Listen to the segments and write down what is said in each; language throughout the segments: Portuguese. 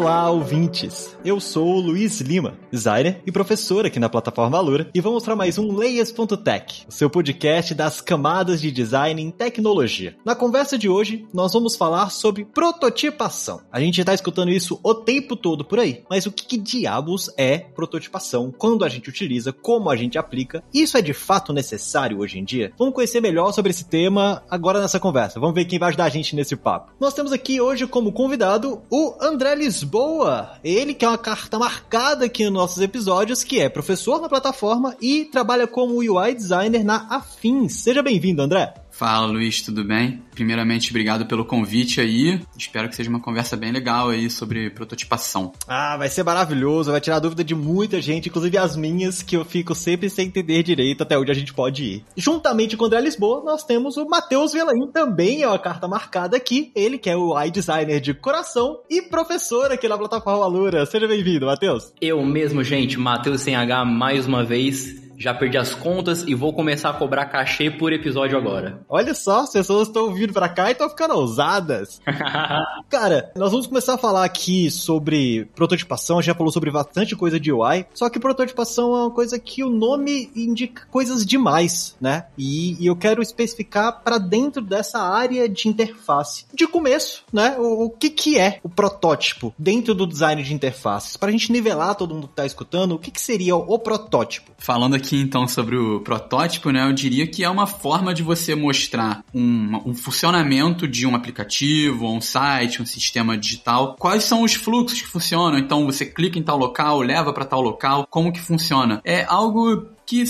Olá, ouvintes! Eu sou o Luiz Lima, designer e professor aqui na plataforma Alura, e vou mostrar mais um Layers.tech, o seu podcast das camadas de design em tecnologia. Na conversa de hoje, nós vamos falar sobre prototipação. A gente está escutando isso o tempo todo por aí, mas o que, que diabos é prototipação? Quando a gente utiliza, como a gente aplica? Isso é de fato necessário hoje em dia? Vamos conhecer melhor sobre esse tema agora nessa conversa. Vamos ver quem vai ajudar a gente nesse papo. Nós temos aqui hoje como convidado o André Lisboa Lisboa. Ele que é uma carta marcada aqui nos nossos episódios, que é professor na plataforma e trabalha como UI designer na Afins. Seja bem-vindo, André. Fala Luiz, tudo bem? Primeiramente, obrigado pelo convite aí. Espero que seja uma conversa bem legal aí sobre prototipação. Ah, vai ser maravilhoso, vai tirar a dúvida de muita gente, inclusive as minhas, que eu fico sempre sem entender direito até onde a gente pode ir. Juntamente com o André Lisboa, nós temos o Matheus Velaim, também é uma carta marcada aqui. Ele que é o UI designer de coração e professor aqui na plataforma Alura. Seja bem-vindo, Matheus. Eu mesmo, gente, Matheus sem H mais uma vez já perdi as contas e vou começar a cobrar cachê por episódio agora. Olha só, as pessoas estão vindo pra cá e estão ficando ousadas. Cara, nós vamos começar a falar aqui sobre prototipação, já falou sobre bastante coisa de UI, só que prototipação é uma coisa que o nome indica coisas demais, né? E, e eu quero especificar para dentro dessa área de interface. De começo, né? O, o, que que é o protótipo dentro do design de interfaces? Pra gente nivelar todo mundo que tá escutando, o que que seria o protótipo? Falando aqui então sobre o protótipo, né? Eu diria que é uma forma de você mostrar um, um funcionamento de um aplicativo, um site, um sistema digital. Quais são os fluxos que funcionam? Então você clica em tal local, leva para tal local, como que funciona? É algo que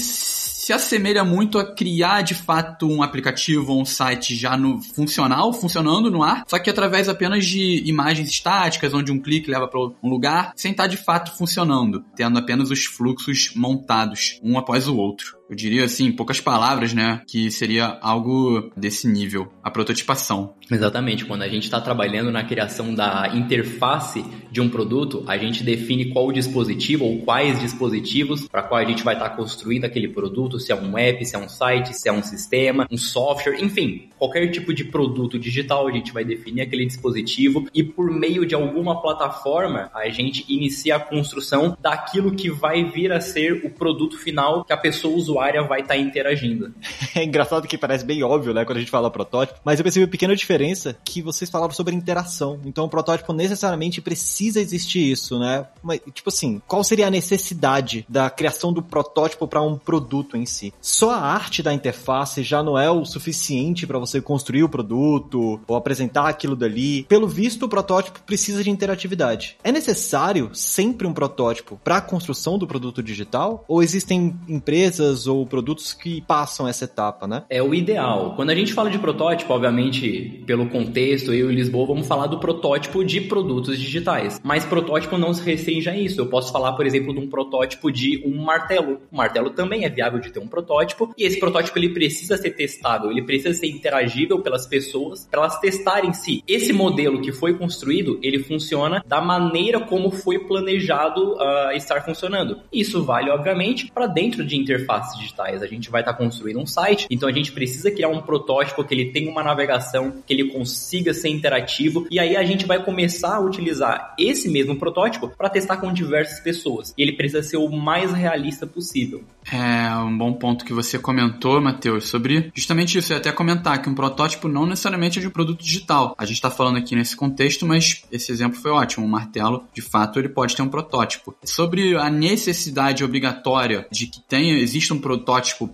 se assemelha muito a criar de fato um aplicativo ou um site já no funcional, funcionando no ar, só que através apenas de imagens estáticas, onde um clique leva para um lugar, sem estar de fato funcionando, tendo apenas os fluxos montados um após o outro eu diria assim, em poucas palavras, né, que seria algo desse nível, a prototipação. Exatamente, quando a gente está trabalhando na criação da interface de um produto, a gente define qual dispositivo ou quais dispositivos para qual a gente vai estar tá construindo aquele produto, se é um app, se é um site, se é um sistema, um software, enfim, qualquer tipo de produto digital, a gente vai definir aquele dispositivo e por meio de alguma plataforma, a gente inicia a construção daquilo que vai vir a ser o produto final que a pessoa usuária usuária vai estar tá interagindo. É engraçado que parece bem óbvio, né, quando a gente fala protótipo, mas eu percebi uma pequena diferença que vocês falaram sobre interação. Então o protótipo necessariamente precisa existir isso, né? Mas, tipo assim, qual seria a necessidade da criação do protótipo para um produto em si? Só a arte da interface já não é o suficiente para você construir o produto ou apresentar aquilo dali. Pelo visto, o protótipo precisa de interatividade. É necessário sempre um protótipo para a construção do produto digital? Ou existem empresas ou produtos que passam essa etapa, né? É o ideal. Quando a gente fala de protótipo, obviamente, pelo contexto, eu e Lisboa vamos falar do protótipo de produtos digitais. Mas protótipo não se restringe a isso. Eu posso falar, por exemplo, de um protótipo de um martelo. O martelo também é viável de ter um protótipo e esse protótipo ele precisa ser testável, ele precisa ser interagível pelas pessoas para elas testarem se esse modelo que foi construído ele funciona da maneira como foi planejado uh, estar funcionando. Isso vale, obviamente, para dentro de interfaces digitais. A gente vai estar tá construindo um site, então a gente precisa criar um protótipo que ele tenha uma navegação, que ele consiga ser interativo, e aí a gente vai começar a utilizar esse mesmo protótipo para testar com diversas pessoas. E ele precisa ser o mais realista possível. É um bom ponto que você comentou, Matheus, sobre justamente isso. Eu ia até comentar que um protótipo não necessariamente é de um produto digital. A gente está falando aqui nesse contexto, mas esse exemplo foi ótimo. Um martelo, de fato, ele pode ter um protótipo. Sobre a necessidade obrigatória de que tenha, exista um protótipo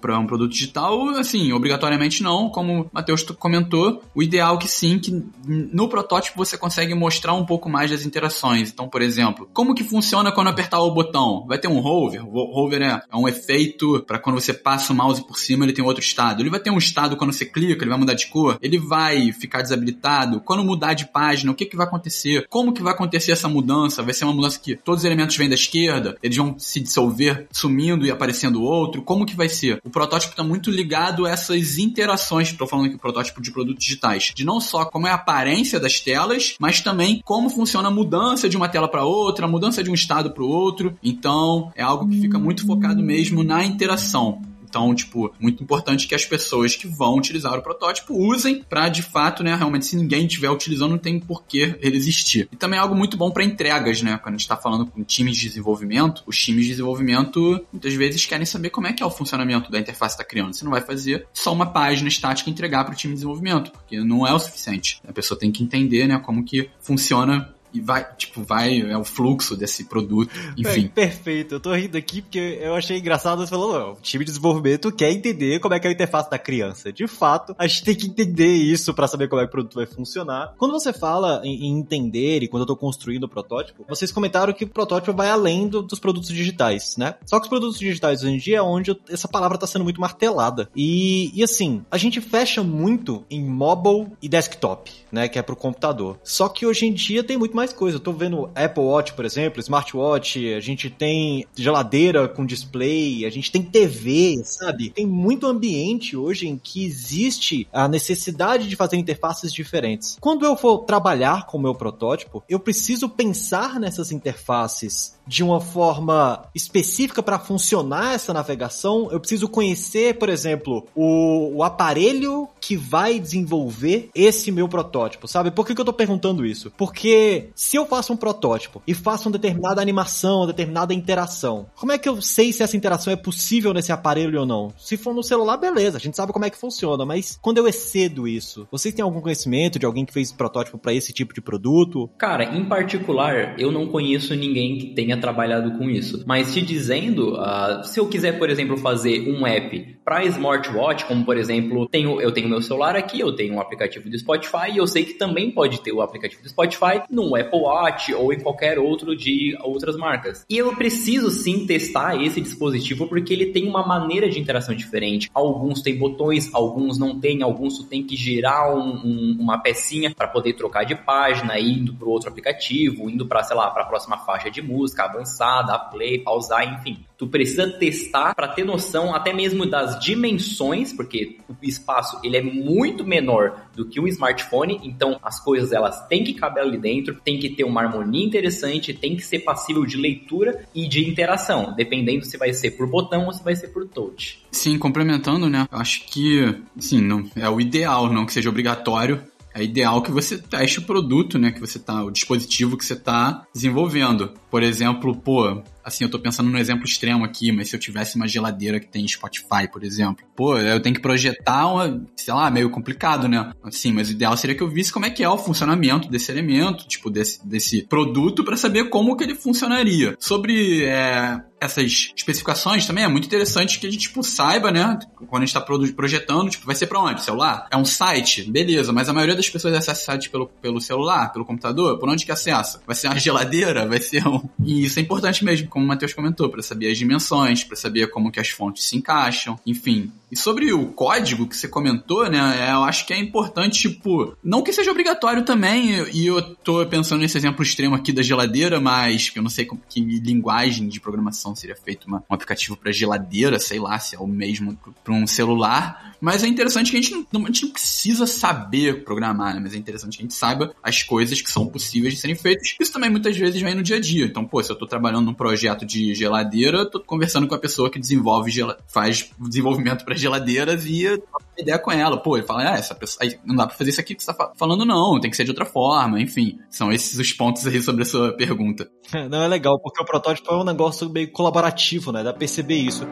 para um produto digital, assim, obrigatoriamente não, como o Matheus comentou, o ideal é que sim, que no protótipo você consegue mostrar um pouco mais das interações. Então, por exemplo, como que funciona quando apertar o botão? Vai ter um hover, o hover é, é um efeito para quando você passa o mouse por cima, ele tem outro estado. Ele vai ter um estado quando você clica, ele vai mudar de cor, ele vai ficar desabilitado. Quando mudar de página, o que que vai acontecer? Como que vai acontecer essa mudança? Vai ser uma mudança que todos os elementos vêm da esquerda, eles vão se dissolver, sumindo e aparecendo outro? Como como que vai ser? O protótipo está muito ligado a essas interações, estou falando aqui protótipo de produtos digitais, de não só como é a aparência das telas, mas também como funciona a mudança de uma tela para outra, a mudança de um estado para o outro. Então, é algo que fica muito focado mesmo na interação. Então, tipo, muito importante que as pessoas que vão utilizar o protótipo usem para de fato, né, realmente se ninguém estiver utilizando não tem por que ele existir. E também é algo muito bom para entregas, né? Quando a gente está falando com times de desenvolvimento, os times de desenvolvimento muitas vezes querem saber como é que é o funcionamento da interface da criança. Você não vai fazer só uma página estática e entregar para o time de desenvolvimento, porque não é o suficiente. A pessoa tem que entender, né, como que funciona e vai, tipo, vai, é o fluxo desse produto, enfim. É, perfeito, eu tô rindo aqui porque eu achei engraçado você falou, o time de desenvolvimento quer entender como é que é a interface da criança. De fato, a gente tem que entender isso para saber como é que o produto vai funcionar. Quando você fala em, em, entender e quando eu tô construindo o protótipo, vocês comentaram que o protótipo vai além do, dos produtos digitais, né? Só que os produtos digitais hoje em dia é onde eu, essa palavra tá sendo muito martelada. E, e assim, a gente fecha muito em mobile e desktop, né? Que é pro computador. Só que hoje em dia tem muito mais coisa. Eu tô vendo Apple Watch, por exemplo, smartwatch, a gente tem geladeira com display, a gente tem TV, sabe? Tem muito ambiente hoje em que existe a necessidade de fazer interfaces diferentes. Quando eu for trabalhar com o meu protótipo, eu preciso pensar nessas interfaces de uma forma específica para funcionar essa navegação. Eu preciso conhecer, por exemplo, o, o aparelho que vai desenvolver esse meu protótipo, sabe? Por que, que eu tô perguntando isso? Porque se eu faço um protótipo e faço uma determinada animação, uma determinada interação, como é que eu sei se essa interação é possível nesse aparelho ou não? Se for no celular, beleza, a gente sabe como é que funciona, mas quando eu excedo isso, vocês têm algum conhecimento de alguém que fez protótipo para esse tipo de produto? Cara, em particular, eu não conheço ninguém que tenha trabalhado com isso, mas te dizendo, uh, se eu quiser, por exemplo, fazer um app para smartwatch, como por exemplo, tenho, eu tenho meu celular aqui, eu tenho um aplicativo do Spotify e eu sei que também pode ter o aplicativo do Spotify no Apple Watch ou em qualquer outro de outras marcas. E eu preciso sim testar esse dispositivo porque ele tem uma maneira de interação diferente. Alguns têm botões, alguns não têm, alguns tu tem que girar um, um, uma pecinha para poder trocar de página, indo para outro aplicativo, indo para, sei lá, para a próxima faixa de música avançada, play, pausar, enfim. Tu precisa testar para ter noção até mesmo das dimensões, porque o espaço ele é muito menor do que um smartphone, então as coisas elas têm que caber ali dentro, tem que ter uma harmonia interessante, tem que ser passível de leitura e de interação, dependendo se vai ser por botão ou se vai ser por touch. Sim, complementando, né? Eu acho que, sim, não é o ideal, não que seja obrigatório, é ideal que você teste o produto, né? Que você tá, o dispositivo que você está desenvolvendo. Por exemplo, pô, assim, eu tô pensando no exemplo extremo aqui, mas se eu tivesse uma geladeira que tem Spotify, por exemplo, pô, eu tenho que projetar uma, sei lá, meio complicado, né? Assim, mas o ideal seria que eu visse como é que é o funcionamento desse elemento, tipo, desse, desse produto para saber como que ele funcionaria. Sobre é, essas especificações também é muito interessante que a gente, tipo, saiba, né? Quando a gente tá projetando, tipo, vai ser pra onde? Celular? É um site? Beleza, mas a maioria das pessoas acessa site pelo, pelo celular, pelo computador, por onde que acessa? Vai ser uma geladeira? Vai ser um... E isso é importante mesmo, como o Matheus comentou, para saber as dimensões, para saber como que as fontes se encaixam, enfim. E sobre o código que você comentou, né, é, eu acho que é importante, tipo, não que seja obrigatório também, e eu tô pensando nesse exemplo extremo aqui da geladeira, mas eu não sei com que linguagem de programação seria feito uma, um aplicativo para geladeira, sei lá, se é o mesmo para um celular, mas é interessante que a gente não, a gente não precisa saber programar, né, mas é interessante que a gente saiba as coisas que são possíveis de serem feitas. Isso também muitas vezes vem no dia a dia. Então, pô, se eu tô trabalhando num projeto projeto de geladeira, tô conversando com a pessoa que desenvolve, faz desenvolvimento para geladeiras e troco ideia com ela. Pô, ele fala, ah, essa pessoa, não dá pra fazer isso aqui que você tá falando, não, tem que ser de outra forma, enfim. São esses os pontos aí sobre a sua pergunta. Não, é legal, porque o protótipo é um negócio meio colaborativo, né? Dá pra perceber isso.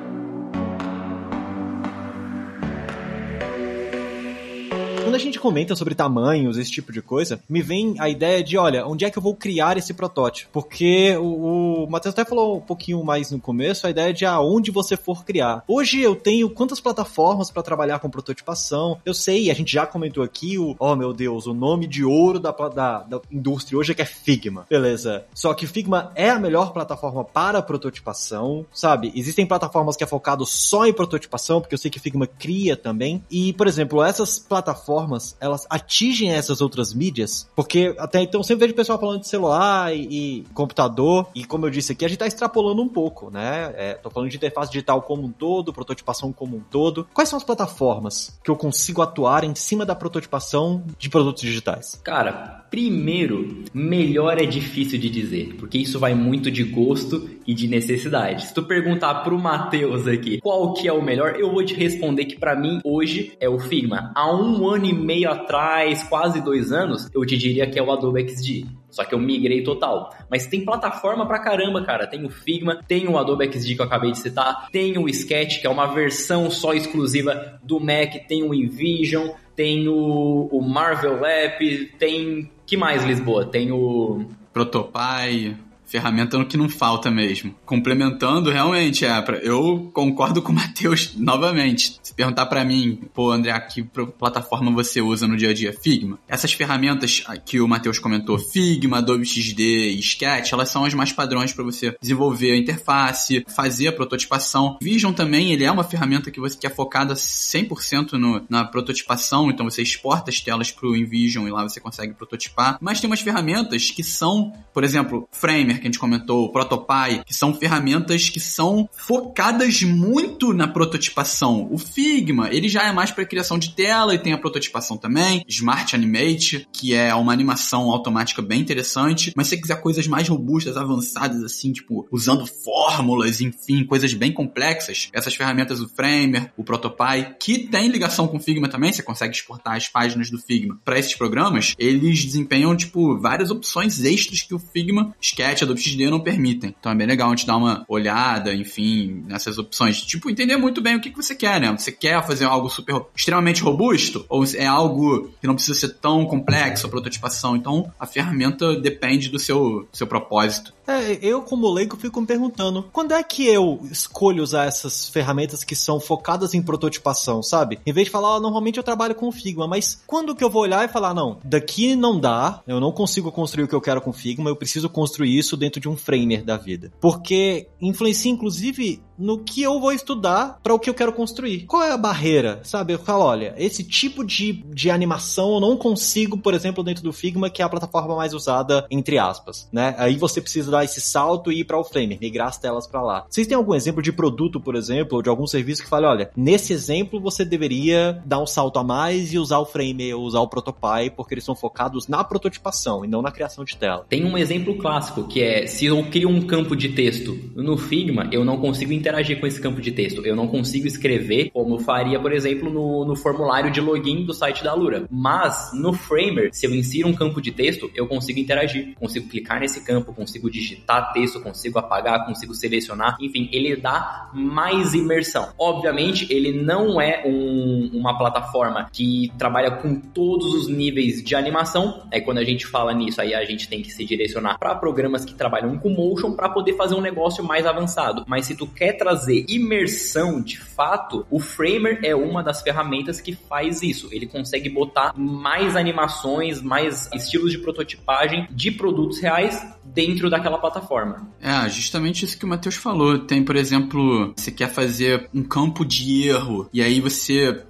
Quando a gente comenta sobre tamanhos, esse tipo de coisa, me vem a ideia de, olha, onde é que eu vou criar esse protótipo? Porque o, o Matheus até falou um pouquinho mais no começo, a ideia de aonde você for criar. Hoje eu tenho quantas plataformas para trabalhar com prototipação? Eu sei, a gente já comentou aqui o, oh meu Deus, o nome de ouro da, da, da indústria hoje é que é Figma. Beleza. Só que Figma é a melhor plataforma para prototipação, sabe? Existem plataformas que é focado só em prototipação, porque eu sei que Figma cria também. E, por exemplo, essas plataformas plataformas, elas atingem essas outras mídias? Porque até então eu sempre vejo pessoal falando de celular e, e, computador, e como eu disse aqui, a gente tá extrapolando um pouco, né? É, tô falando de interface digital como um todo, prototipação como um todo. Quais são as plataformas que eu consigo atuar em cima da prototipação de produtos digitais? Cara, primeiro, melhor é difícil de dizer, porque isso vai muito de gosto e de necessidade. Se tu perguntar pro Matheus aqui qual que é o melhor, eu vou te responder que para mim hoje é o Figma. Há um ano e meio atrás, quase dois anos, eu te diria que é o Adobe XD. Só que eu migrei total. Mas tem plataforma pra caramba, cara. Tem o Figma, tem o Adobe XD que eu acabei de citar, tem o Sketch, que é uma versão só exclusiva do Mac, tem o InVision, tem o, o Marvel App, tem. que mais, Lisboa? Tem o. Protopie ferramenta que não falta mesmo. Complementando, realmente, é, eu concordo com o Matheus novamente. Se perguntar para mim, pô, André, que plataforma você usa no dia a dia? Figma. Essas ferramentas que o Matheus comentou, Figma, Adobe XD e Sketch, elas são as mais padrões para você desenvolver a interface, fazer a prototipação. Vision também, ele é uma ferramenta que você que é focada 100% no, na prototipação, então você exporta as telas pro InVision e lá você consegue prototipar. Mas tem umas ferramentas que são, por exemplo, Framer, que a gente comentou, o Protopy, que são ferramentas que são focadas muito na prototipação. O Figma, ele já é mais para criação de tela e tem a prototipação também. Smart Animate, que é uma animação automática bem interessante. Mas se você quiser coisas mais robustas, avançadas, assim, tipo, usando fórmulas, enfim, coisas bem complexas, essas ferramentas, o Framer, o Protopy, que tem ligação com o Figma também, você consegue exportar as páginas do Figma para esses programas, eles desempenham, tipo, várias opções extras que o Figma, Sketch, do XD não permitem. Então é bem legal a gente dar uma olhada, enfim, nessas opções. Tipo, entender muito bem o que, que você quer, né? Você quer fazer algo super, extremamente robusto? Ou é algo que não precisa ser tão complexo a prototipação? Então a ferramenta depende do seu, seu propósito. É, eu como leigo fico me perguntando, quando é que eu escolho usar essas ferramentas que são focadas em prototipação, sabe? Em vez de falar, oh, normalmente eu trabalho com Figma, mas quando que eu vou olhar e falar, não, daqui não dá, eu não consigo construir o que eu quero com Figma, eu preciso construir isso dentro de um framer da vida. Porque influencia inclusive no que eu vou estudar para o que eu quero construir. Qual é a barreira, sabe? Eu falo, olha, esse tipo de, de animação eu não consigo, por exemplo, dentro do Figma, que é a plataforma mais usada, entre aspas, né? Aí você precisa dar esse salto e ir para o Framer, migrar as telas para lá. Vocês têm algum exemplo de produto, por exemplo, ou de algum serviço que fale, olha, nesse exemplo você deveria dar um salto a mais e usar o Framer usar o Protopy, porque eles são focados na prototipação e não na criação de tela. Tem um exemplo clássico, que é, se eu crio um campo de texto no Figma, eu não consigo interagir com esse campo de texto. Eu não consigo escrever como eu faria, por exemplo, no, no formulário de login do site da Lura. Mas no Framer, se eu insiro um campo de texto, eu consigo interagir. Consigo clicar nesse campo, consigo digitar texto, consigo apagar, consigo selecionar. Enfim, ele dá mais imersão. Obviamente, ele não é um, uma plataforma que trabalha com todos os níveis de animação. É quando a gente fala nisso, aí a gente tem que se direcionar para programas que trabalham com motion para poder fazer um negócio mais avançado. Mas se tu quer trazer imersão de fato, o Framer é uma das ferramentas que faz isso. Ele consegue botar mais animações, mais estilos de prototipagem de produtos reais dentro daquela plataforma. É, justamente isso que o Matheus falou. Tem, por exemplo, você quer fazer um campo de erro e aí você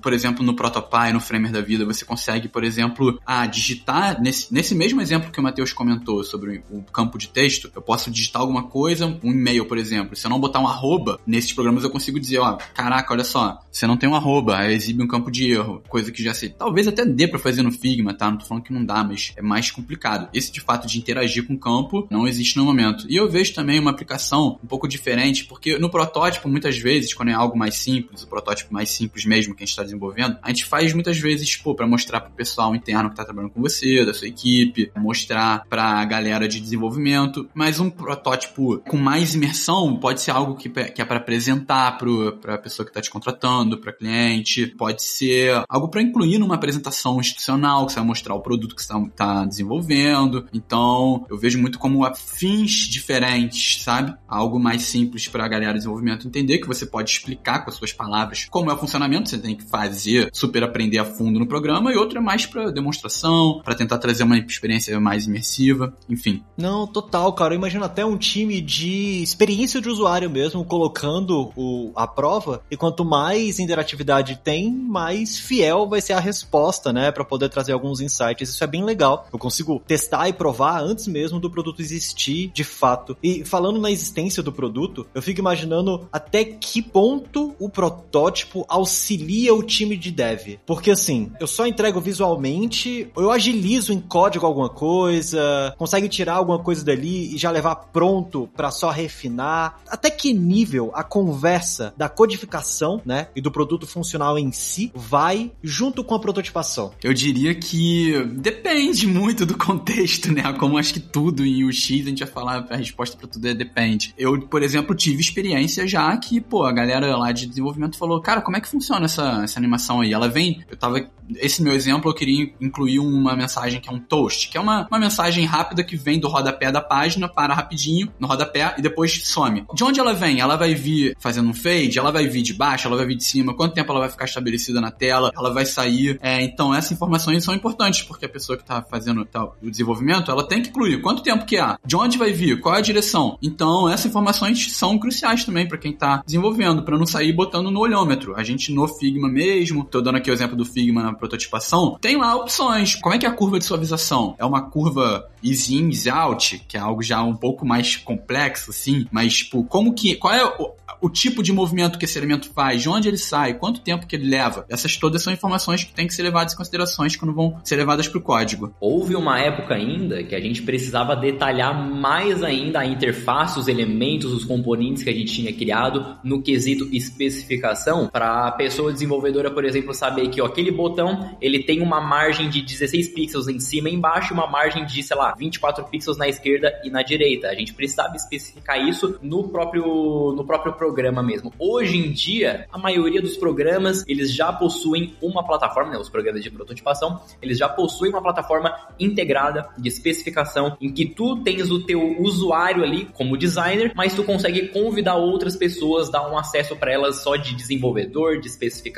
por exemplo, no Protopy, no Framer da vida, você consegue, por exemplo, ah, digitar, nesse, nesse mesmo exemplo que o Matheus comentou sobre o campo de texto, eu posso digitar alguma coisa, um e-mail, por exemplo. Se eu não botar um arroba, nesses programas eu consigo dizer, ó, caraca, olha só, você não tem um arroba, exibe um campo de erro, coisa que já sei. Talvez até dê para fazer no Figma, tá? Não tô falando que não dá, mas é mais complicado. Esse, de fato, de interagir com o campo, não existe no momento. E eu vejo também uma aplicação um pouco diferente, porque no protótipo, muitas vezes, quando é algo mais simples, o protótipo mais simples mesmo, que a gente está desenvolvendo, a gente faz muitas vezes, pô, para mostrar pro pessoal interno que tá trabalhando com você, da sua equipe, mostrar pra galera de desenvolvimento, mas um protótipo com mais imersão pode ser algo que, que é para apresentar pro, pra pessoa que tá te contratando, pra cliente, pode ser algo para incluir numa apresentação institucional, que você vai mostrar o produto que você tá, tá desenvolvendo. Então, eu vejo muito como fins diferentes, sabe? Algo mais simples para a galera de desenvolvimento entender que você pode explicar com as suas palavras como é o funcionamento, você tem tem que fazer, super aprender a fundo no programa, e outro é mais para demonstração, para tentar trazer uma experiência mais imersiva, enfim. Não, total, cara. Eu imagino até um time de experiência de usuário mesmo colocando o, a prova, e quanto mais interatividade tem, mais fiel vai ser a resposta, né, para poder trazer alguns insights. Isso é bem legal. Eu consigo testar e provar antes mesmo do produto existir de fato. E falando na existência do produto, eu fico imaginando até que ponto o protótipo auxilia o time de dev. Porque assim, eu só entrego visualmente, eu agilizo em código alguma coisa, consegue tirar alguma coisa dali e já levar pronto para só refinar. Até que nível a conversa da codificação, né, e do produto funcional em si vai junto com a prototipação? Eu diria que depende muito do contexto, né? Como acho que tudo em UX a gente vai falar a resposta para tudo é depende. Eu, por exemplo, tive experiência já que, pô, a galera lá de desenvolvimento falou, cara, como é que funciona essa, essa animação aí? Ela vem, eu tava, esse meu exemplo eu queria incluir uma mensagem que é um toast, que é uma, uma mensagem rápida que vem do rodapé da página, para rapidinho no rodapé e depois some. De onde ela vem? Ela vai vir fazendo um fade, ela vai vir de baixo, ela vai vir de cima, quanto tempo ela vai ficar estabelecida na tela, ela vai sair. É, então, essas informações são importantes, porque a pessoa que está fazendo tá, o desenvolvimento, ela tem que incluir quanto tempo que há, de onde vai vir, qual é a direção. Então, essas informações são cruciais também para quem está desenvolvendo, para não sair botando no olhômetro. A gente no Figma mesmo, tô dando aqui o exemplo do Figma na prototipação, tem lá opções. Como é que é a curva de suavização? É uma curva easy in, easy out, que é algo já um pouco mais complexo, assim, mas, tipo, como que, qual é o, o tipo de movimento que esse elemento faz, de onde ele sai, quanto tempo que ele leva. Essas todas são informações que têm que ser levadas em considerações quando vão ser levadas para o código. Houve uma época ainda que a gente precisava detalhar mais ainda a interface, os elementos, os componentes que a gente tinha criado no quesito especificação para a pessoa desenvolvedora, por exemplo, saber que ó, aquele botão ele tem uma margem de 16 pixels em cima e embaixo e uma margem de, sei lá, 24 pixels na esquerda e na direita. A gente precisava especificar isso no próprio no próprio programa mesmo. Hoje em dia, a maioria dos programas, eles já possuem uma plataforma, né, os programas de prototipação, eles já possuem uma plataforma integrada de especificação em que tu tens o teu usuário ali como designer, mas tu consegue convidar outras pessoas, dar um acesso para elas só de desenvolvedor, de especificação,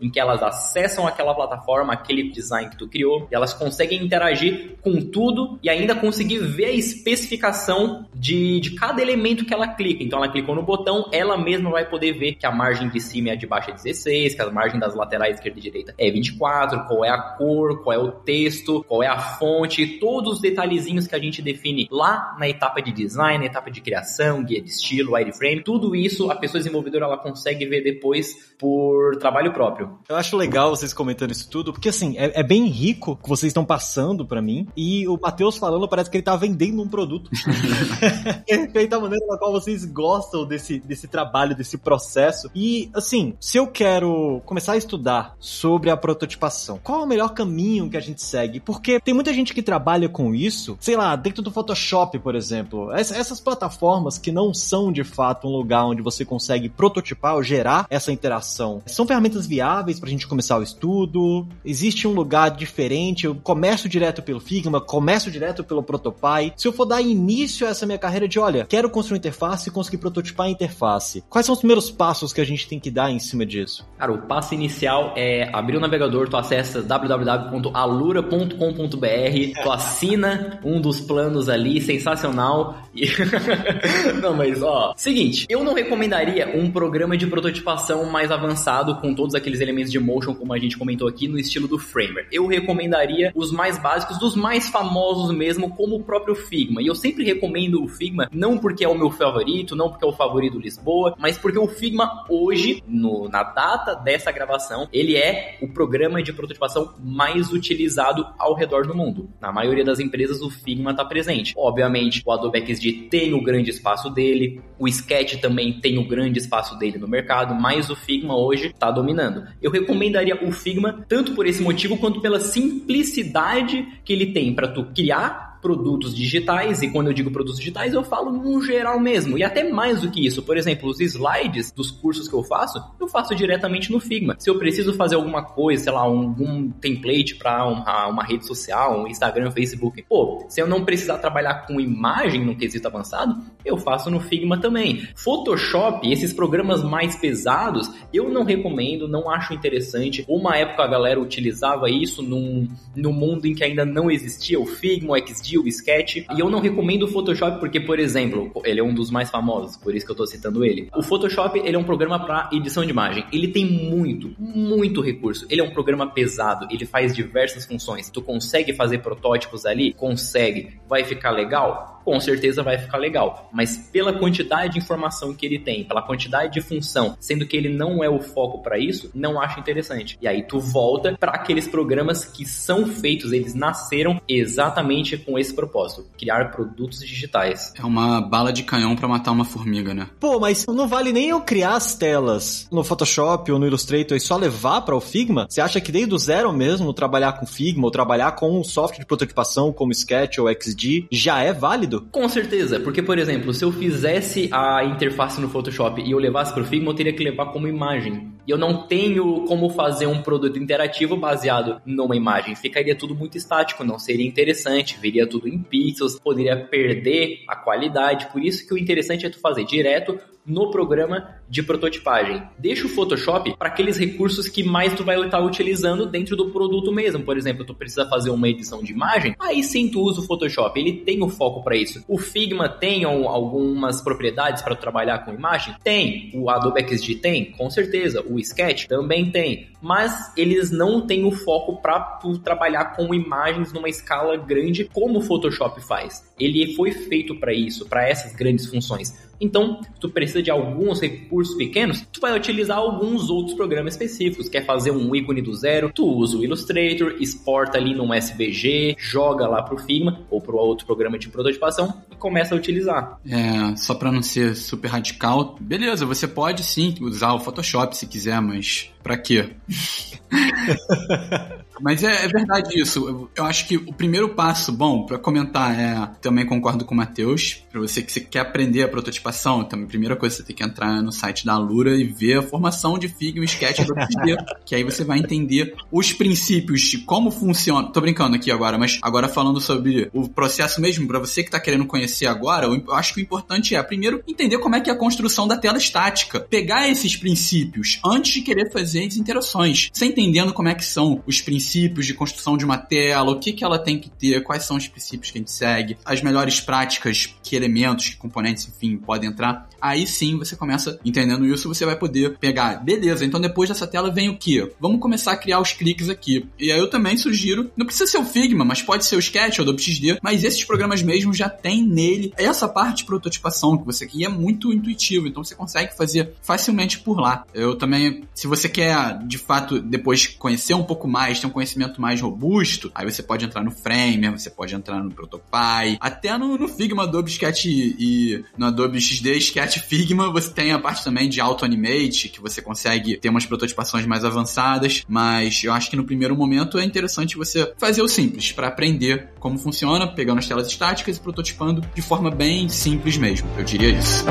em que elas acessam aquela plataforma, aquele design que tu criou, e elas conseguem interagir com tudo e ainda conseguir ver a especificação de, de cada elemento que ela clica. Então ela clicou no botão, ela mesma vai poder ver que a margem de cima é de baixo é 16, que a margem das laterais esquerda e direita é 24, qual é a cor, qual é o texto, qual é a fonte, todos os detalhezinhos que a gente define lá na etapa de design, na etapa de criação, guia de estilo, wireframe, tudo isso a pessoa desenvolvedora ela consegue ver depois por trabalho próprio. Eu acho legal vocês comentando isso tudo, porque assim, é, é bem rico que vocês estão passando para mim, e o Matheus falando parece que ele tá vendendo um produto. Perfeita a maneira na qual vocês gostam desse, desse trabalho, desse processo. E, assim, se eu quero começar a estudar sobre a prototipação, qual é o melhor caminho que a gente segue? Porque tem muita gente que trabalha com isso, sei lá, dentro do Photoshop, por exemplo. Essas plataformas que não são de fato um lugar onde você consegue prototipar ou gerar essa interação, são ferramentas viáveis pra gente começar o estudo? Existe um lugar diferente? Eu começo direto pelo Figma, começo direto pelo Protopy. Se eu for dar início a essa minha carreira de, olha, quero construir uma interface e conseguir prototipar a interface, quais são os primeiros passos que a gente tem que dar em cima disso? Cara, o passo inicial é abrir o navegador, tu acessa www.alura.com.br, tu assina um dos planos ali, sensacional. Não, mas ó, seguinte, eu não recomendaria um programa de prototipação mais avançado com todos aqueles elementos de motion, como a gente comentou aqui, no estilo do Framer. Eu recomendaria os mais básicos, dos mais famosos mesmo, como o próprio Figma. E eu sempre recomendo o Figma, não porque é o meu favorito, não porque é o favorito Lisboa, mas porque o Figma hoje, no, na data dessa gravação, ele é o programa de prototipação mais utilizado ao redor do mundo. Na maioria das empresas, o Figma está presente. Obviamente, o Adobe XD tem o grande espaço dele, o Sketch também tem o grande espaço dele no mercado, mas o Figma hoje está dominando. Eu recomendaria o Figma tanto por esse motivo quanto pela simplicidade que ele tem para tu criar produtos digitais, e quando eu digo produtos digitais, eu falo no geral mesmo, e até mais do que isso. Por exemplo, os slides dos cursos que eu faço, eu faço diretamente no Figma. Se eu preciso fazer alguma coisa, sei lá, algum template para uma, uma rede social, um Instagram, Facebook, pô, se eu não precisar trabalhar com imagem no quesito avançado, eu faço no Figma também. Photoshop, esses programas mais pesados, eu não recomendo, não acho interessante. Uma época a galera utilizava isso num, num mundo em que ainda não existia o Figma, o XD, o Sketch, e eu não recomendo o Photoshop porque, por exemplo, ele é um dos mais famosos, por isso que eu tô citando ele. O Photoshop, ele é um programa para edição de imagem. Ele tem muito, muito recurso. Ele é um programa pesado, ele faz diversas funções. Tu consegue fazer protótipos ali? Consegue. Vai ficar legal? Com certeza vai ficar legal. Mas pela quantidade de informação que ele tem, pela quantidade de função, sendo que ele não é o foco para isso, não acho interessante. E aí tu volta para aqueles programas que são feitos, eles nasceram exatamente com esse propósito, criar produtos digitais. É uma bala de canhão para matar uma formiga, né? Pô, mas não vale nem eu criar as telas no Photoshop ou no Illustrator e só levar para o Figma? Você acha que desde o zero mesmo trabalhar com Figma ou trabalhar com um software de prototipação como Sketch ou XD já é válido? Com certeza, porque, por exemplo, se eu fizesse a interface no Photoshop e eu levasse para o Figma, eu teria que levar como imagem. E eu não tenho como fazer um produto interativo baseado numa imagem. Ficaria tudo muito estático, não seria interessante, viria tudo em pixels, poderia perder a qualidade. Por isso que o interessante é tu fazer direto no programa de prototipagem. Deixa o Photoshop para aqueles recursos que mais tu vai estar utilizando dentro do produto mesmo. Por exemplo, tu precisa fazer uma edição de imagem, aí sim tu usa o Photoshop, ele tem o foco para isso. O Figma tem algumas propriedades para trabalhar com imagem? Tem. O Adobe XD tem? Com certeza. O Sketch também tem. Mas eles não têm o foco para trabalhar com imagens numa escala grande como o Photoshop faz. Ele foi feito para isso, para essas grandes funções. Então, tu precisa de alguns recursos pequenos, tu vai utilizar alguns outros programas específicos. Quer fazer um ícone do zero, tu usa o Illustrator, exporta ali num SVG, joga lá pro Figma ou pro outro programa de prototipação e começa a utilizar. É, só para não ser super radical, beleza, você pode sim usar o Photoshop se quiser, mas para quê? Mas é, é, verdade isso. Eu, eu, acho que o primeiro passo, bom, para comentar, é também concordo com o Matheus. Para você que você quer aprender a prototipação, também a primeira coisa você tem que entrar no site da Alura e ver a formação de Figma e Sketch do que aí você vai entender os princípios de como funciona. Tô brincando aqui agora, mas agora falando sobre o processo mesmo, para você que tá querendo conhecer agora, eu acho que o importante é, primeiro, entender como é que é a construção da tela estática. Pegar esses princípios antes de querer fazer as interações. Você entendendo como é que são os princípios princípios de construção de uma tela, o que, que ela tem que ter, quais são os princípios que a gente segue, as melhores práticas, que elementos, que componentes, enfim, podem entrar. Aí sim você começa entendendo isso, você vai poder pegar, beleza, então depois dessa tela vem o que? Vamos começar a criar os cliques aqui. E aí eu também sugiro, não precisa ser o Figma, mas pode ser o Sketch ou o Adobe XD, mas esses programas mesmo já tem nele essa parte de prototipação que você quer, e é muito intuitivo, então você consegue fazer facilmente por lá. Eu também, se você quer de fato depois conhecer um pouco mais, ter um conhecimento mais robusto, aí você pode entrar no Framer, você pode entrar no Protopy, até no, no Figma, Adobe Sketch e no Adobe XD Sketch Figma, você tem a parte também de Auto Animate, que você consegue ter umas prototipações mais avançadas, mas eu acho que no primeiro momento é interessante você fazer o simples, para aprender como funciona, pegando as telas estáticas e prototipando de forma bem simples mesmo, eu diria isso.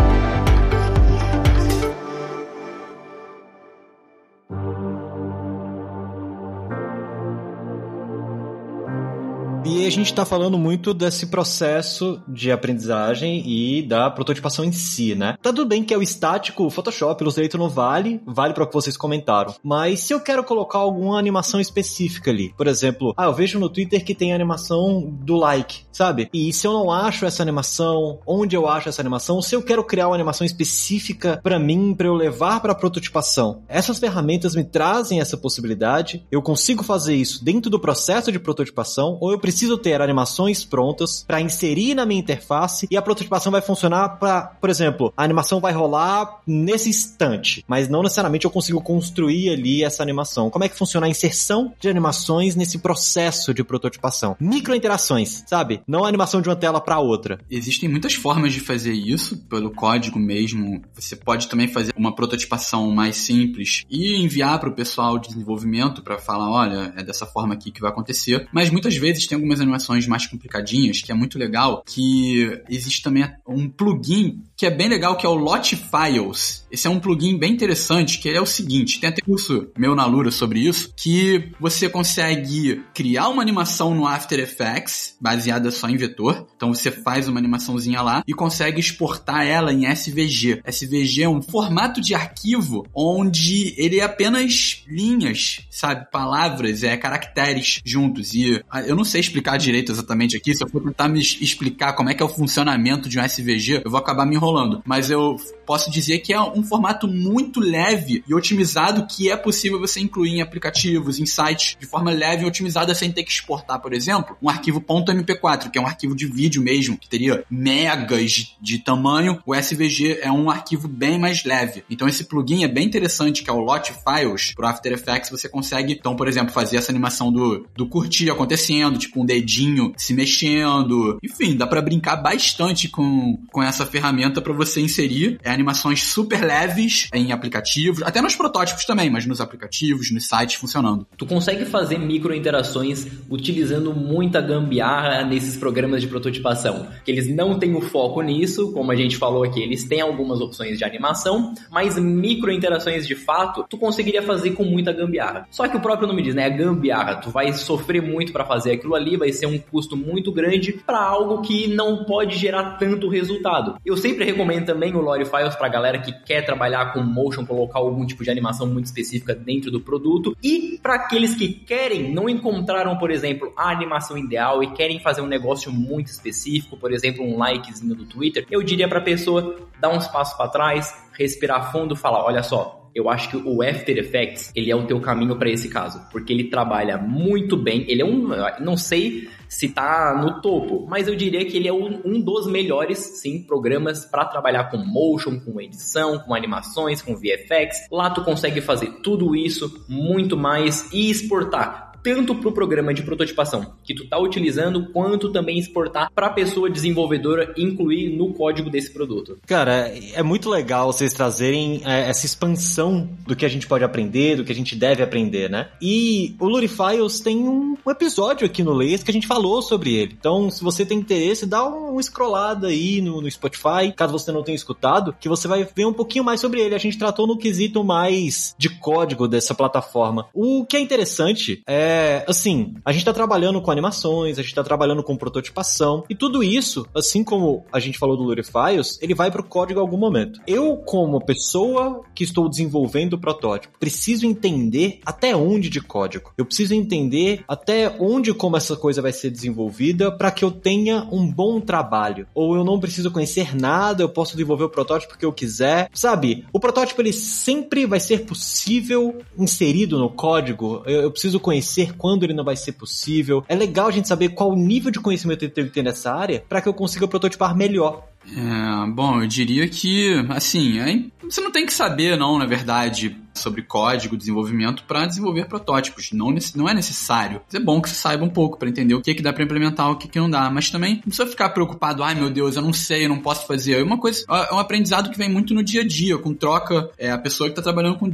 Gente está falando muito desse processo de aprendizagem e da prototipação em si, né? Tá tudo bem que é o estático, o Photoshop, Illustrator não vale, vale para o que vocês comentaram. Mas se eu quero colocar alguma animação específica ali, por exemplo, ah, eu vejo no Twitter que tem animação do like, sabe? E se eu não acho essa animação, onde eu acho essa animação, se eu quero criar uma animação específica para mim, para eu levar para prototipação, essas ferramentas me trazem essa possibilidade. Eu consigo fazer isso dentro do processo de prototipação ou eu preciso preciso ter animações prontas para inserir na minha interface e a prototipação vai funcionar para, por exemplo, a animação vai rolar nesse instante, mas não necessariamente eu consigo construir ali essa animação. Como é que funciona a inserção de animações nesse processo de prototipação? Micro interações, sabe? Não a animação de uma tela para outra. Existem muitas formas de fazer isso pelo código mesmo. Você pode também fazer uma prototipação mais simples e enviar para o pessoal de desenvolvimento para falar, olha, é dessa forma aqui que vai acontecer. Mas muitas vezes tem algumas animações mais complicadinhas, que é muito legal, que existe também um plugin que é bem legal, que é o Lot Files. Esse é um plugin bem interessante, que é o seguinte, tem até curso meu na Lura sobre isso, que você consegue criar uma animação no After Effects, baseada só em vetor. Então você faz uma animaçãozinha lá e consegue exportar ela em SVG. SVG é um formato de arquivo onde ele é apenas linhas, sabe? Palavras, é caracteres juntos. E ah, eu não sei explicar direito exatamente aqui. Se eu for tentar me explicar como é que é o funcionamento de um SVG, eu vou acabar me enrolando. Mas eu posso dizer que é um formato muito leve e otimizado que é possível você incluir em aplicativos, em sites, de forma leve e otimizada sem ter que exportar, por exemplo, um arquivo .mp4, que é um arquivo de vídeo mesmo, que teria megas de tamanho. O SVG é um arquivo bem mais leve. Então esse plugin é bem interessante, que é o Lot Files pro After Effects. Você consegue, então, por exemplo, fazer essa animação do, do curtir acontecendo, tipo um dedinho se mexendo. Enfim, dá para brincar bastante com, com essa ferramenta para você inserir é, animações super leves em aplicativos, até nos protótipos também, mas nos aplicativos, nos sites funcionando. Tu consegue fazer micro interações utilizando muita gambiarra nesses programas de prototipação, que eles não têm o foco nisso, como a gente falou aqui, eles têm algumas opções de animação, mas micro interações de fato, tu conseguiria fazer com muita gambiarra. Só que o próprio nome diz, né, é gambiarra, tu vai sofrer muito para fazer aquilo ali, vai ser um custo muito grande para algo que não pode gerar tanto resultado. Eu sempre recomendo também o Lore Files para galera que quer trabalhar com motion, colocar algum tipo de animação muito específica dentro do produto e para aqueles que querem, não encontraram, por exemplo, a animação ideal e querem fazer um negócio muito específico, por exemplo, um likezinho do Twitter, eu diria para a pessoa dar uns passos para trás, respirar fundo, falar, olha só, eu acho que o After Effects, ele é o teu caminho para esse caso, porque ele trabalha muito bem, ele é um, não sei se tá no topo, mas eu diria que ele é um, um dos melhores, sim, programas para trabalhar com motion, com edição, com animações, com VFX. Lá tu consegue fazer tudo isso, muito mais e exportar tanto para o programa de prototipação que tu está utilizando, quanto também exportar para a pessoa desenvolvedora incluir no código desse produto. Cara, é muito legal vocês trazerem é, essa expansão do que a gente pode aprender, do que a gente deve aprender, né? E o Lurifiles tem um, episódio aqui no Leis que a gente falou sobre ele. Então, se você tem interesse, dá uma scrollada aí no, no Spotify, caso você não tenha escutado, que você vai ver um pouquinho mais sobre ele. A gente tratou no quesito mais de código dessa plataforma. O que é interessante é é, assim, a gente tá trabalhando com animações, a gente tá trabalhando com prototipação, e tudo isso, assim como a gente falou do Lurifiles, ele vai pro código em algum momento. Eu, como pessoa que estou desenvolvendo o protótipo, preciso entender até onde de código. Eu preciso entender até onde como essa coisa vai ser desenvolvida para que eu tenha um bom trabalho. Ou eu não preciso conhecer nada, eu posso desenvolver o protótipo que eu quiser. Sabe, o protótipo ele sempre vai ser possível inserido no código. Eu, eu preciso conhecer quando ele não vai ser possível. É legal a gente saber qual nível de conhecimento ele tem que ter nessa área para que eu consiga prototipar melhor. É, bom, eu diria que, assim, você não tem que saber, não, na verdade, sobre código, desenvolvimento para desenvolver protótipos. Não, não é necessário. Mas é bom que você saiba um pouco para entender o que, que dá para implementar, o que, que não dá. Mas também não precisa ficar preocupado, ai meu Deus, eu não sei, eu não posso fazer. É uma coisa, é um aprendizado que vem muito no dia a dia, com troca, é a pessoa que está trabalhando com,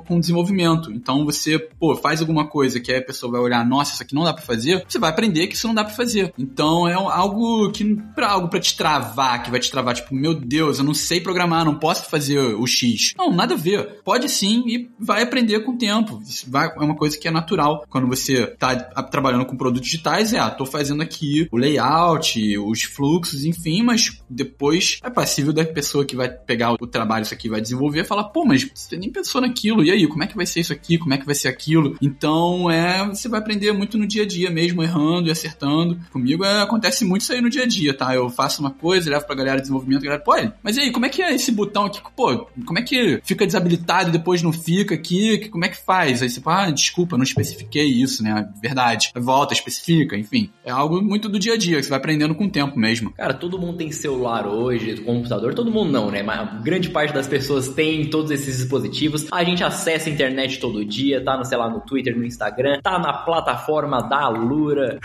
com desenvolvimento. Então você, pô, faz alguma coisa que a pessoa vai olhar, nossa, isso aqui não dá para fazer, você vai aprender que isso não dá para fazer. Então é algo que, pra, algo para te travar, que vai te travar, tipo, meu Deus, eu não sei programar, não posso fazer o X. Não, nada a ver. Pode sim e vai aprender com o tempo. Isso vai, é uma coisa que é natural. Quando você está trabalhando com produtos digitais, é, ah, tô fazendo aqui o layout, os fluxos, enfim, mas depois é passível da pessoa que vai pegar o trabalho, isso aqui vai desenvolver, falar, pô, mas você nem pensou naquilo, e aí, como é que vai ser isso aqui, como é que vai ser aquilo? Então, é, você vai aprender muito no dia a dia mesmo, errando e acertando. Comigo é, acontece muito isso aí no dia a dia, tá? Eu faço uma coisa, levo pra galera de desenvolvimento, a galera, pô, mas e aí, como é que é esse botão aqui? Pô, como é que fica desabilitado e depois não fica aqui? Como é que faz? Aí você fala, ah, desculpa, não especifiquei isso, né? Verdade. Volta, especifica, enfim. É algo muito do dia a dia, que você vai aprendendo com o tempo mesmo. Cara, todo mundo tem celular hoje, computador, todo mundo não, né? Mas grande parte das pessoas tem todos esses dispositivos. A gente acessa a internet todo dia, tá no, sei lá, no Twitter, no Instagram, tá na plataforma da Lura.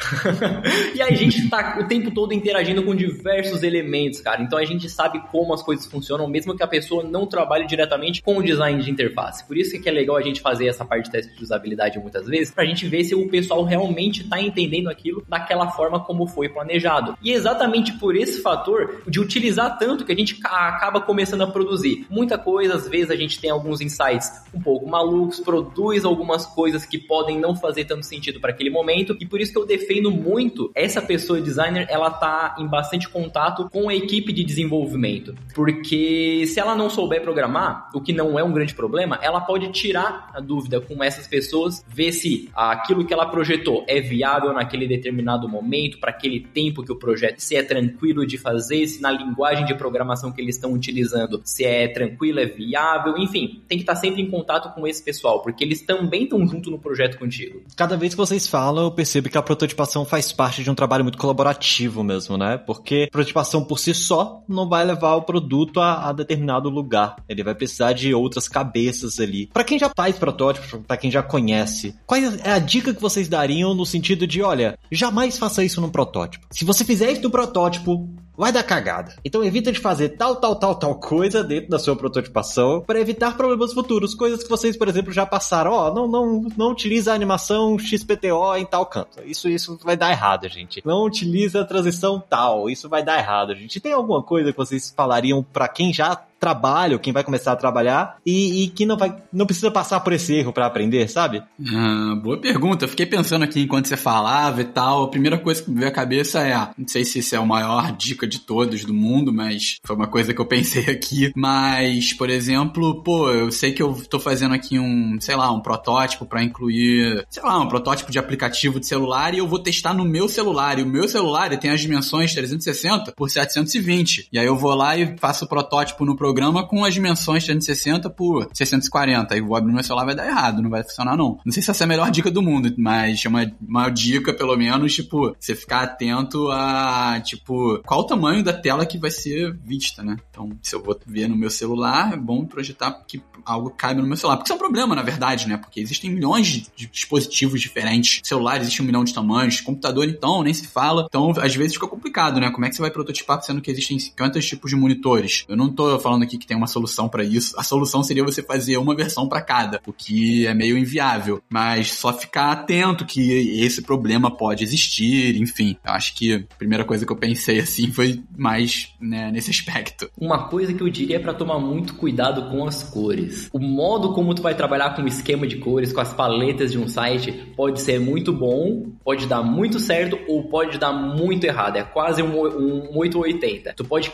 e a gente tá o tempo todo interagindo com diversos elementos, cara. Então a gente sabe como as coisas funcionam, mesmo que a pessoa não trabalhe diretamente com o design de interface. Por isso que é legal a gente fazer essa parte de teste de usabilidade muitas vezes, pra gente ver se o pessoal realmente tá entendendo aquilo daquela forma como foi planejado. E exatamente por esse fator de utilizar tanto que a gente acaba começando a produzir. Muita coisa, às vezes a gente tem alguns insights um pouco malucos, produz algumas coisas que podem não fazer tanto sentido para aquele momento, e por isso que eu defendo muito essa pessoa designer, ela tá em bastante contato com a equipe de desenvolvimento, porque se ela não souber programar, o que não é um grande problema, ela pode tirar a dúvida com essas pessoas, ver se aquilo que ela projetou é viável naquele determinado momento, para aquele tempo que o projeto, se é tranquilo de fazer, se na linguagem de programação que eles estão utilizando, se é tranquilo, é viável, enfim, tem que estar sempre em contato com esse pessoal, porque eles também estão junto no projeto contigo. Cada vez que vocês falam, eu percebo que a prototipação faz parte de um trabalho muito colaborativo mesmo, né? Porque prototipação por si só não vai levar o produto a, a determinado lugar. Ele vai precisar de outras cabeças ali. Para quem já faz protótipo, para quem já conhece, qual é a dica que vocês dariam no sentido de, olha, jamais faça isso no protótipo. Se você fizer isso no protótipo, vai dar cagada. Então evita de fazer tal, tal, tal, tal coisa dentro da sua prototipação para evitar problemas futuros, coisas que vocês, por exemplo, já passaram. Ó, oh, não, não, não utiliza a animação XPTO em tal canto. Isso, isso vai dar errado, gente. Não utiliza a transição tal. Isso vai dar errado, gente. Tem alguma coisa que vocês falariam para quem já trabalho, quem vai começar a trabalhar e, e que não vai, não precisa passar por esse erro para aprender, sabe? Ah, boa pergunta. fiquei pensando aqui enquanto você falava e tal. A primeira coisa que me veio à cabeça é, não sei se isso é a maior dica de todos do mundo, mas foi uma coisa que eu pensei aqui. Mas, por exemplo, pô, eu sei que eu tô fazendo aqui um, sei lá, um protótipo para incluir, sei lá, um protótipo de aplicativo de celular e eu vou testar no meu celular. E o meu celular tem as dimensões 360 por 720. E aí eu vou lá e faço o protótipo no programa programa com as dimensões 360 por 640. Aí vou abrir meu celular vai dar errado, não vai funcionar não. Não sei se essa é a melhor dica do mundo, mas é uma, uma dica, pelo menos, tipo, você ficar atento a, tipo, qual o tamanho da tela que vai ser vista, né? Então, se eu vou ver no meu celular, é bom projetar que algo caiba no meu celular. Porque isso é um problema, na verdade, né? Porque existem milhões de, dispositivos diferentes. Celular existe um milhão de tamanhos, computador então, nem se fala. Então, às vezes fica complicado, né? Como é que você vai prototipar sendo que existem 50 tipos de monitores? Eu não tô falando falando aqui que tem uma solução para isso. A solução seria você fazer uma versão para cada, o que é meio inviável. Mas só ficar atento que esse problema pode existir, enfim. Eu acho que a primeira coisa que eu pensei assim foi mais né, nesse aspecto. Uma coisa que eu diria é para tomar muito cuidado com as cores. O modo como tu vai trabalhar com o esquema de cores, com as paletas de um site, pode ser muito bom, pode dar muito certo ou pode dar muito errado. É quase um, um 880. Tu pode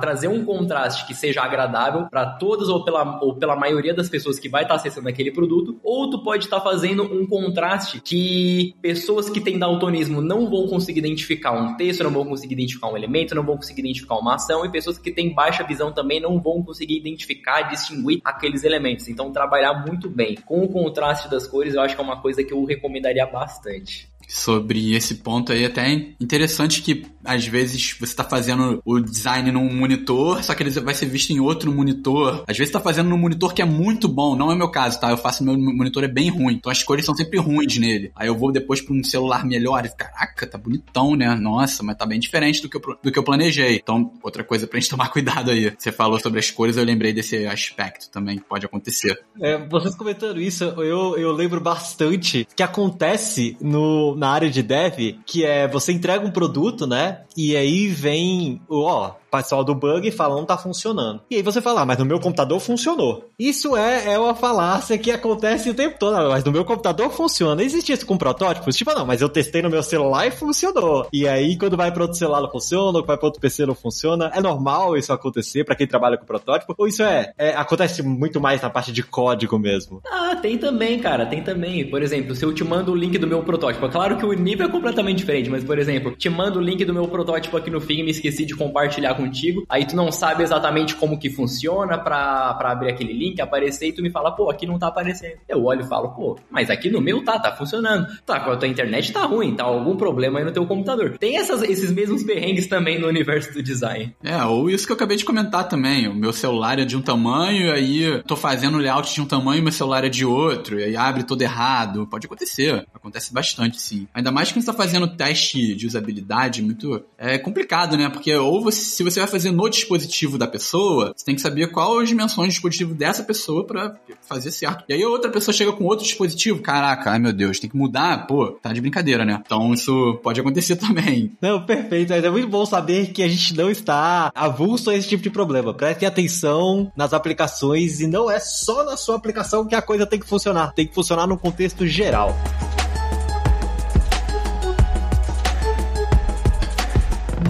trazer um contraste que seja seja agradável para todas ou pela, ou pela maioria das pessoas que vai estar tá acessando aquele produto, ou tu pode estar tá fazendo um contraste que pessoas que têm daltonismo não vão conseguir identificar um texto, não vão conseguir identificar um elemento, não vão conseguir identificar uma ação, e pessoas que têm baixa visão também não vão conseguir identificar, distinguir aqueles elementos. Então, trabalhar muito bem com o contraste das cores, eu acho que é uma coisa que eu recomendaria bastante sobre esse ponto aí. Até interessante que às vezes você está fazendo o design num monitor, só que ele vai ser visto em outro monitor. Às vezes está fazendo num monitor que é muito bom, não é meu caso, tá? Eu faço meu monitor é bem ruim, então as cores são sempre ruins nele. Aí eu vou depois para um celular melhor e caraca, tá bonitão, né? Nossa, mas tá bem diferente do que eu, do que eu planejei. Então, outra coisa pra gente tomar cuidado aí. Você falou sobre as cores, eu lembrei desse aspecto também que pode acontecer. É, vocês comentando isso, eu, eu lembro bastante que acontece no na área de dev, que é você entrega um produto, né? E aí vem, ó, pessoal do bug fala não tá funcionando. E aí você fala, ah, mas no meu computador funcionou. Isso é, é uma falácia que acontece o tempo todo. Ah, mas no meu computador funciona. Existe isso com protótipos? Tipo, não, mas eu testei no meu celular e funcionou. E aí, quando vai para outro celular não funciona, ou vai para outro PC não funciona. É normal isso acontecer para quem trabalha com protótipo? Ou isso é, é, acontece muito mais na parte de código mesmo? Ah, tem também, cara, tem também. Por exemplo, se eu te mando o link do meu protótipo, é claro que o nível é completamente diferente, mas por exemplo, te mando o link do meu protótipo aqui no fim e me esqueci de compartilhar com contigo, aí tu não sabe exatamente como que funciona pra abrir aquele link, aparecer e tu me fala, pô, aqui não tá aparecendo. Eu olho e falo, pô, mas aqui no meu tá, tá funcionando. Tá, com a tua internet tá ruim, tá algum problema aí no teu computador. Tem essas, esses mesmos perrengues também no universo do design. É, ou isso que eu acabei de comentar também. O meu celular é de um tamanho, aí tô fazendo layout de um tamanho meu celular é de outro, e aí abre todo errado. Pode acontecer. Acontece bastante, sim. Ainda mais que você tá fazendo teste de usabilidade muito. É complicado, né? Porque ou você, se você você vai fazer no dispositivo da pessoa, você tem que saber qual as dimensões do dispositivo dessa pessoa para fazer certo. E aí outra pessoa chega com outro dispositivo, caraca, ai meu Deus, tem que mudar, pô, tá de brincadeira, né? Então isso pode acontecer também. Não, perfeito, é muito bom saber que a gente não está avulso a esse tipo de problema. Preste atenção nas aplicações e não é só na sua aplicação que a coisa tem que funcionar, tem que funcionar no contexto geral.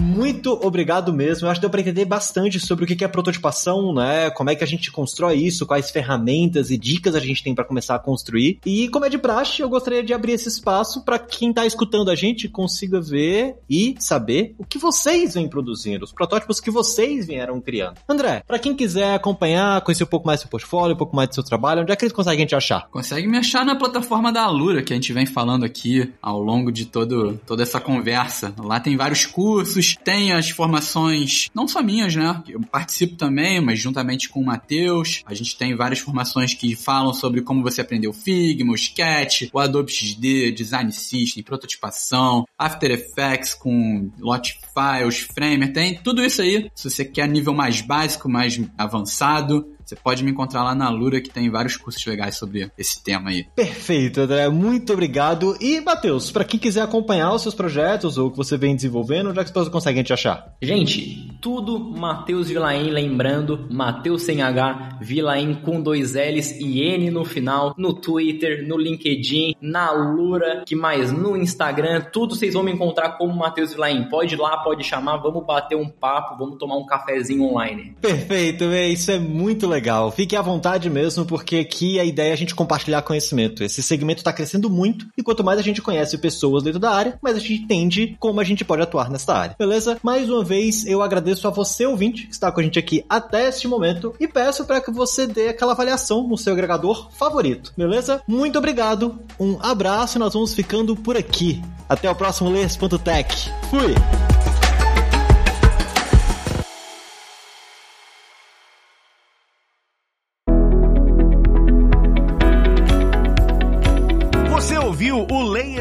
Muito obrigado mesmo. Eu acho que deu para entender bastante sobre o que é prototipação, né? Como é que a gente constrói isso, quais ferramentas e dicas a gente tem para começar a construir. E como é de praxe, eu gostaria de abrir esse espaço para quem está escutando a gente consiga ver e saber o que vocês vêm produzindo, os protótipos que vocês vieram criando. André, para quem quiser acompanhar, conhecer um pouco mais do seu portfólio, um pouco mais do seu trabalho, onde é que eles conseguem te achar? Consegue me achar na plataforma da Alura, que a gente vem falando aqui ao longo de todo, toda essa conversa. Lá tem vários cursos, tem as formações, não só minhas, né? Eu participo também, mas juntamente com o Matheus. A gente tem várias formações que falam sobre como você aprendeu Figma, o Sketch, o Adobe XD, Design System, prototipação, After Effects com Lot Files, Framer, tem tudo isso aí. Se você quer nível mais básico, mais avançado, você pode me encontrar lá na Lura, que tem vários cursos legais sobre esse tema aí. Perfeito, André. Muito obrigado. E, Matheus, para quem quiser acompanhar os seus projetos ou o que você vem desenvolvendo, onde é que as pessoas conseguem te achar? Gente, tudo Matheus Vilaim, lembrando, Matheus sem H, Vilaim com dois L's e N no final, no Twitter, no LinkedIn, na Lura, que mais no Instagram, tudo vocês vão me encontrar como Matheus Vilaim. Pode ir lá, pode chamar, vamos bater um papo, vamos tomar um cafezinho online. Perfeito, é, isso é muito legal. Fique à vontade mesmo, porque aqui a ideia é a gente compartilhar conhecimento. Esse segmento está crescendo muito e quanto mais a gente conhece pessoas dentro da área, mais a gente entende como a gente pode atuar nessa área. Beleza? Mais uma vez, eu agradeço a você, ouvinte, que está com a gente aqui até este momento e peço para que você dê aquela avaliação no seu agregador favorito. Beleza? Muito obrigado, um abraço e nós vamos ficando por aqui. Até o próximo Layers.tech. Fui!